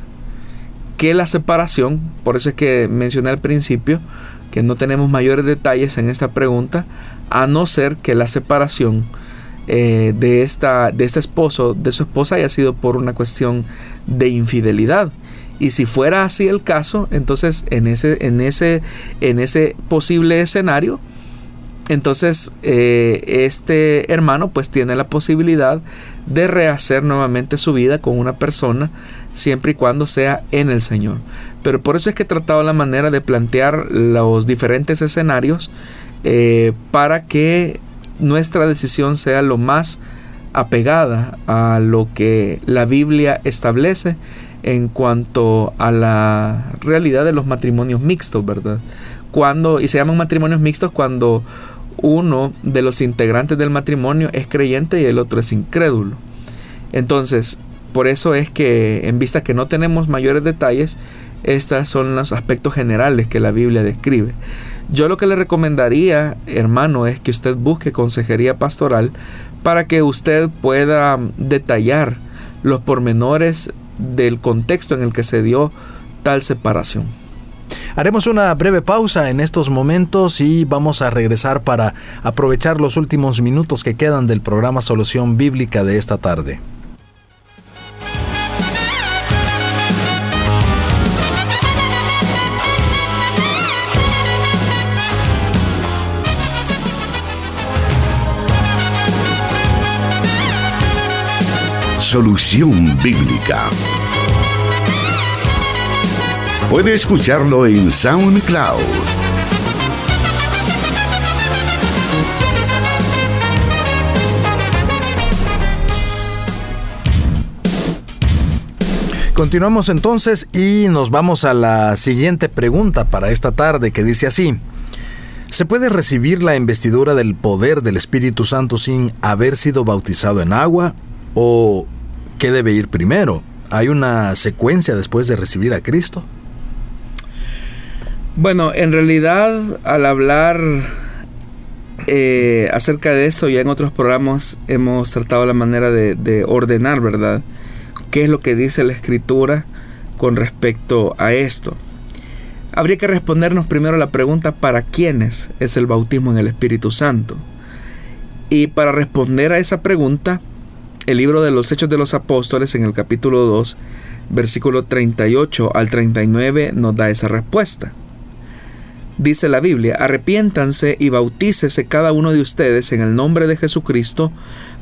que la separación, por eso es que mencioné al principio que no tenemos mayores detalles en esta pregunta, a no ser que la separación eh, de, esta, de este esposo, de su esposa, haya sido por una cuestión de infidelidad. Y si fuera así el caso, entonces en ese, en ese, en ese posible escenario, entonces eh, este hermano pues tiene la posibilidad de rehacer nuevamente su vida con una persona siempre y cuando sea en el Señor. Pero por eso es que he tratado la manera de plantear los diferentes escenarios eh, para que nuestra decisión sea lo más apegada a lo que la Biblia establece en cuanto a la realidad de los matrimonios mixtos, ¿verdad? Cuando, y se llaman matrimonios mixtos cuando uno de los integrantes del matrimonio es creyente y el otro es incrédulo. Entonces, por eso es que en vista que no tenemos mayores detalles, estos son los aspectos generales que la Biblia describe. Yo lo que le recomendaría, hermano, es que usted busque consejería pastoral para que usted pueda detallar los pormenores del contexto en el que se dio tal separación. Haremos una breve pausa en estos momentos y vamos a regresar para aprovechar los últimos minutos que quedan del programa Solución Bíblica de esta tarde. Solución Bíblica. Puede escucharlo en SoundCloud. Continuamos entonces y nos vamos a la siguiente pregunta para esta tarde que dice así. ¿Se puede recibir la investidura del poder del Espíritu Santo sin haber sido bautizado en agua? ¿O ¿qué debe ir primero? ¿Hay una secuencia después de recibir a Cristo? Bueno, en realidad al hablar eh, acerca de eso, ya en otros programas hemos tratado la manera de, de ordenar, ¿verdad? ¿Qué es lo que dice la escritura con respecto a esto? Habría que respondernos primero la pregunta ¿para quiénes es el bautismo en el Espíritu Santo? Y para responder a esa pregunta, el libro de los Hechos de los Apóstoles en el capítulo 2, versículo 38 al 39 nos da esa respuesta. Dice la Biblia, arrepiéntanse y bautícese cada uno de ustedes en el nombre de Jesucristo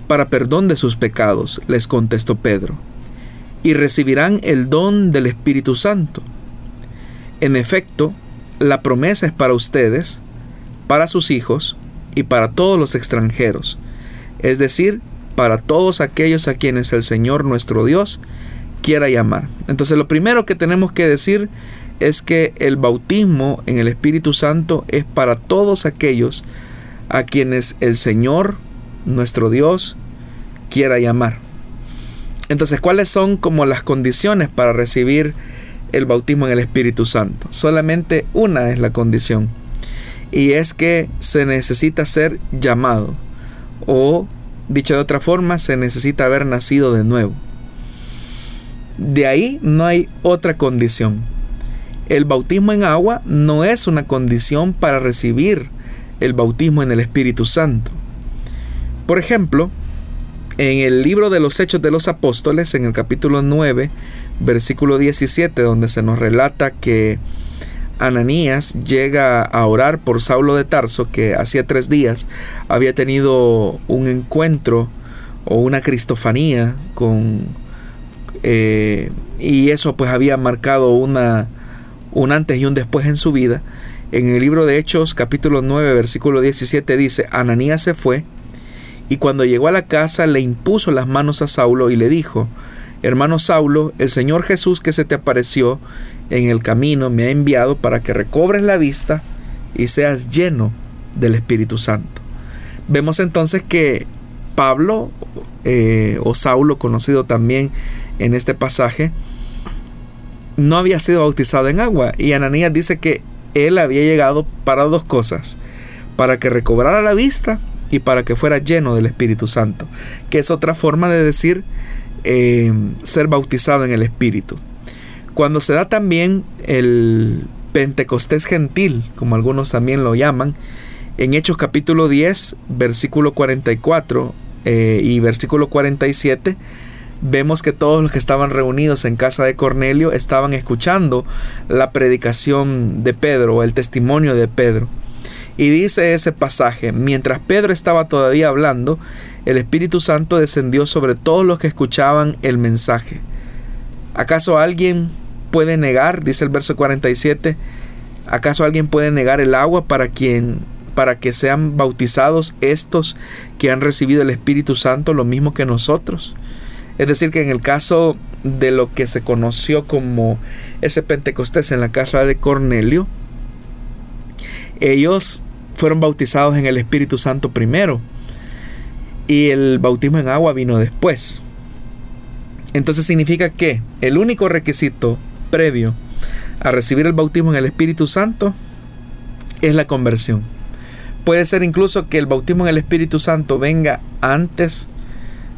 para perdón de sus pecados, les contestó Pedro. y recibirán el don del Espíritu Santo. En efecto, la promesa es para ustedes, para sus hijos y para todos los extranjeros, es decir, para todos aquellos a quienes el Señor nuestro Dios quiera llamar. Entonces lo primero que tenemos que decir es que el bautismo en el Espíritu Santo es para todos aquellos a quienes el Señor nuestro Dios quiera llamar. Entonces, ¿cuáles son como las condiciones para recibir el bautismo en el Espíritu Santo? Solamente una es la condición. Y es que se necesita ser llamado. O, dicho de otra forma, se necesita haber nacido de nuevo. De ahí no hay otra condición. El bautismo en agua no es una condición para recibir el bautismo en el Espíritu Santo. Por ejemplo, en el libro de los Hechos de los Apóstoles, en el capítulo 9, versículo 17, donde se nos relata que Ananías llega a orar por Saulo de Tarso, que hacía tres días había tenido un encuentro o una cristofanía con... Eh, y eso pues había marcado una, un antes y un después en su vida. En el libro de Hechos capítulo 9 versículo 17 dice, Ananías se fue y cuando llegó a la casa le impuso las manos a Saulo y le dijo, Hermano Saulo, el Señor Jesús que se te apareció en el camino me ha enviado para que recobres la vista y seas lleno del Espíritu Santo. Vemos entonces que Pablo, eh, o Saulo conocido también en este pasaje, no había sido bautizado en agua y Ananías dice que él había llegado para dos cosas, para que recobrara la vista y para que fuera lleno del Espíritu Santo, que es otra forma de decir eh, ser bautizado en el Espíritu. Cuando se da también el Pentecostés gentil, como algunos también lo llaman, en Hechos capítulo 10, versículo 44 eh, y versículo 47, vemos que todos los que estaban reunidos en casa de Cornelio estaban escuchando la predicación de Pedro o el testimonio de Pedro. Y dice ese pasaje, mientras Pedro estaba todavía hablando, el Espíritu Santo descendió sobre todos los que escuchaban el mensaje. ¿Acaso alguien puede negar, dice el verso 47, acaso alguien puede negar el agua para quien para que sean bautizados estos que han recibido el Espíritu Santo lo mismo que nosotros? Es decir, que en el caso de lo que se conoció como ese Pentecostés en la casa de Cornelio, ellos fueron bautizados en el Espíritu Santo primero y el bautismo en agua vino después. Entonces significa que el único requisito previo a recibir el bautismo en el Espíritu Santo es la conversión. Puede ser incluso que el bautismo en el Espíritu Santo venga antes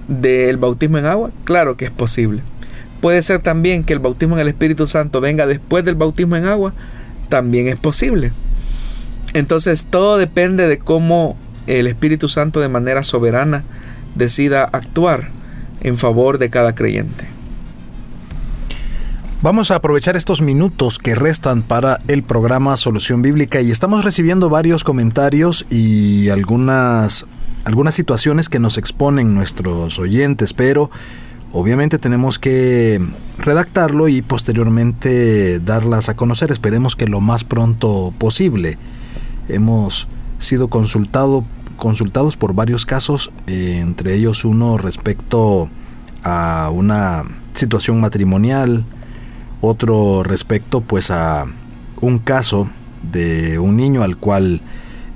del bautismo en agua. Claro que es posible. Puede ser también que el bautismo en el Espíritu Santo venga después del bautismo en agua. También es posible. Entonces todo depende de cómo el Espíritu Santo de manera soberana decida actuar en favor de cada creyente. Vamos a aprovechar estos minutos que restan para el programa Solución Bíblica y estamos recibiendo varios comentarios y algunas, algunas situaciones que nos exponen nuestros oyentes, pero obviamente tenemos que redactarlo y posteriormente darlas a conocer. Esperemos que lo más pronto posible. Hemos sido consultado, consultados por varios casos, eh, entre ellos uno respecto a una situación matrimonial, otro respecto pues a un caso de un niño al cual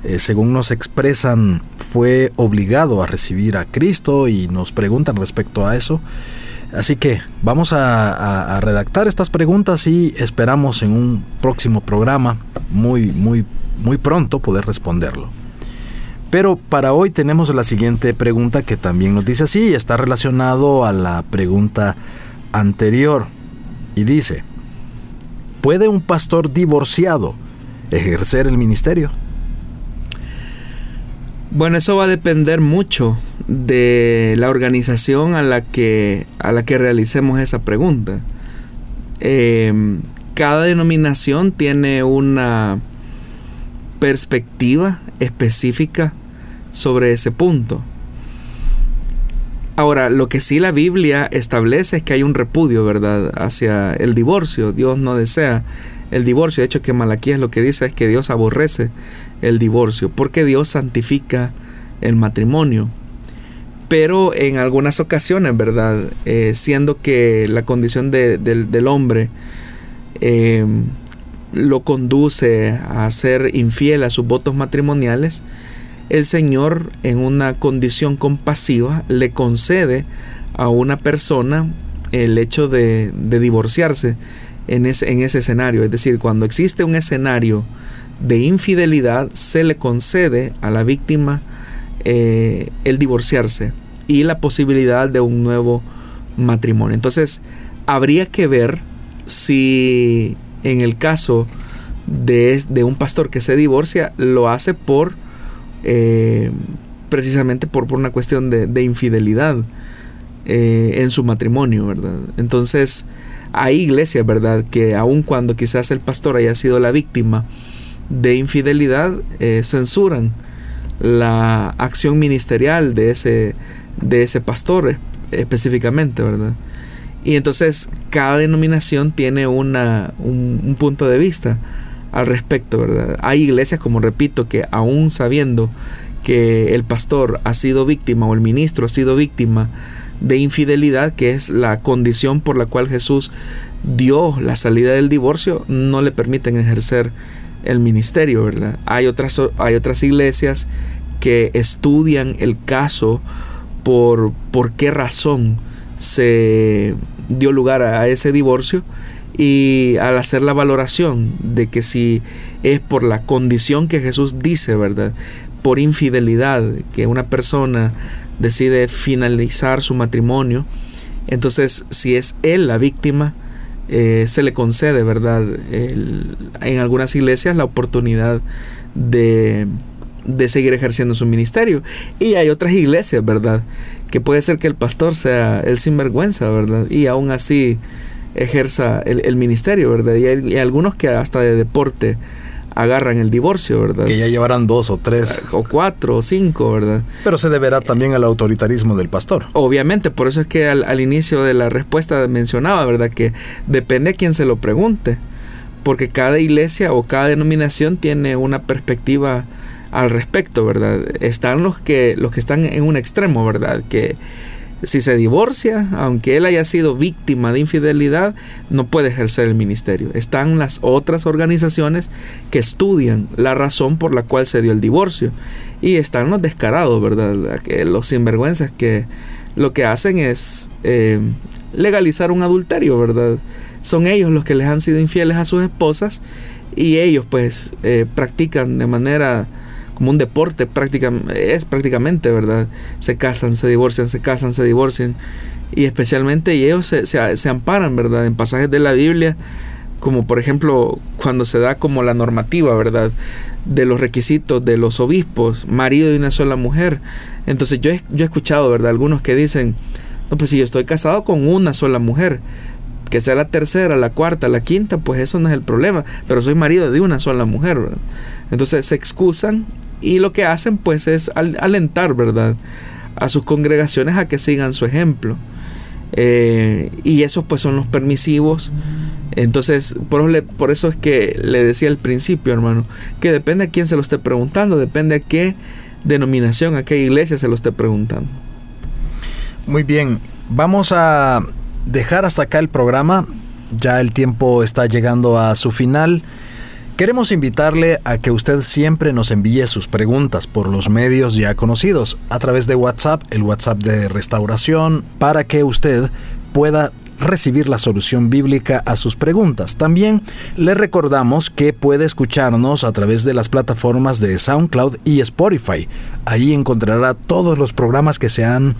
eh, según nos expresan fue obligado a recibir a Cristo y nos preguntan respecto a eso. Así que vamos a, a, redactar estas preguntas y esperamos en un próximo programa muy muy muy pronto poder responderlo. Pero para hoy tenemos la siguiente pregunta que también nos dice así, está relacionado a la pregunta anterior y dice, ¿puede un pastor divorciado ejercer el ministerio? Bueno, eso va a depender mucho de la organización a la que, a la que realicemos esa pregunta. Em, cada denominación tiene una perspectiva específica sobre ese punto. Ahora, lo que sí la Biblia establece es que hay un repudio, ¿verdad?, hacia el divorcio. Dios no desea el divorcio. De hecho, que Malaquías lo que dice es que Dios aborrece el divorcio, porque Dios santifica el matrimonio. Pero en algunas ocasiones, ¿verdad? Eh, siendo que la condición del hombre eh, lo conduce a ser infiel a sus votos matrimoniales, el Señor en una condición compasiva le concede a una persona el hecho de, divorciarse en ese, en ese escenario. Es decir, cuando existe un escenario de infidelidad, se le concede a la víctima eh, el divorciarse y la posibilidad de un nuevo matrimonio. Entonces, habría que ver si en el caso de, de un pastor que se divorcia, lo hace por eh, precisamente por, por, una cuestión de, infidelidad eh, en su matrimonio, ¿verdad? Entonces, hay iglesias, ¿verdad? Que aun cuando quizás el pastor haya sido la víctima de infidelidad, eh, censuran la acción ministerial de ese, de ese pastor específicamente, ¿verdad? Y entonces cada denominación tiene una, un, un punto de vista al respecto, ¿verdad? Hay iglesias, como repito, que aún sabiendo que el pastor ha sido víctima o el ministro ha sido víctima de infidelidad, que es la condición por la cual Jesús dio la salida del divorcio, no le permiten ejercer el ministerio, ¿verdad? Hay otras, hay otras iglesias que estudian el caso por, por qué razón se dio lugar a ese divorcio y al hacer la valoración de que si es por la condición que Jesús dice, ¿verdad? Por infidelidad, que una persona decide finalizar su matrimonio, entonces si es él la víctima, eh, se le concede, ¿verdad? en algunas iglesias la oportunidad de, de seguir ejerciendo su ministerio. Y hay otras iglesias, ¿verdad? Que puede ser que el pastor sea el sinvergüenza, ¿verdad? Y aún así ejerza el, ministerio, ¿verdad? Y hay, algunos que hasta de deporte agarran el divorcio, ¿verdad? Que ya llevarán dos o tres. O cuatro o cinco, ¿verdad? Pero se deberá también al autoritarismo del pastor. Obviamente, por eso es que al, inicio de la respuesta mencionaba, ¿verdad? Que depende a quien se lo pregunte. Porque cada iglesia o cada denominación tiene una perspectiva al respecto, ¿verdad? Están los que, los que están en un extremo, ¿verdad? Que si se divorcia, aunque él haya sido víctima de infidelidad, no puede ejercer el ministerio. Están las otras organizaciones que estudian la razón por la cual se dio el divorcio. Y están los descarados, ¿verdad? Los sinvergüenzas que lo que hacen es eh, legalizar un adulterio, ¿verdad? Son ellos los que les han sido infieles a sus esposas y ellos pues eh, practican de manera como un deporte prácticamente, es prácticamente, ¿verdad? Se casan, se divorcian, se casan, se divorcian. Y especialmente ellos se, amparan, ¿verdad? En pasajes de la Biblia, como por ejemplo cuando se da como la normativa, ¿verdad? De los requisitos de los obispos, marido de una sola mujer. Entonces yo he, yo he escuchado, ¿verdad? Algunos que dicen, no, pues si yo estoy casado con una sola mujer, que sea la tercera, la cuarta, la quinta, pues eso no es el problema, pero soy marido de una sola mujer. Entonces se excusan y lo que hacen pues es alentar, ¿verdad? A sus congregaciones a que sigan su ejemplo. Eh, y esos pues son los permisivos. Entonces, por, por, eso es que le decía al principio, hermano, que depende a quién se lo esté preguntando, depende a qué denominación, a qué iglesia se lo esté preguntando. Muy bien, vamos a dejar hasta acá el programa. Ya el tiempo está llegando a su final. Queremos invitarle a que usted siempre nos envíe sus preguntas por los medios ya conocidos, a través de WhatsApp, el WhatsApp de restauración, para que usted pueda recibir la solución bíblica a sus preguntas. También le recordamos que puede escucharnos a través de las plataformas de SoundCloud y Spotify. Ahí encontrará todos los programas que se han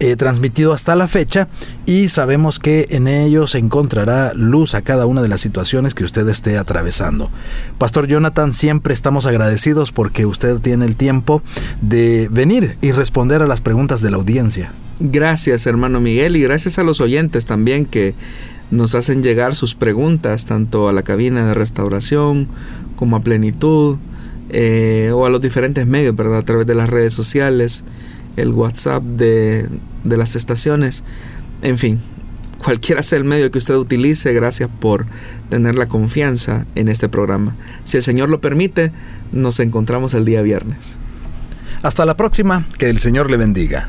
eh, transmitido hasta la fecha y sabemos que en ellos encontrará luz a cada una de las situaciones que usted esté atravesando. Pastor Jonathan, siempre estamos agradecidos porque usted tiene el tiempo de venir y responder a las preguntas de la audiencia. Gracias, hermano Miguel, y gracias a los oyentes también que nos hacen llegar sus preguntas tanto a la cabina de restauración como a plenitud eh, o a los diferentes medios, ¿verdad? A través de las redes sociales, el WhatsApp de de las estaciones. En fin, cualquiera sea el medio que usted utilice, gracias por tener la confianza en este programa. Si el Señor lo permite, nos encontramos el día viernes. Hasta la próxima, que el Señor le bendiga.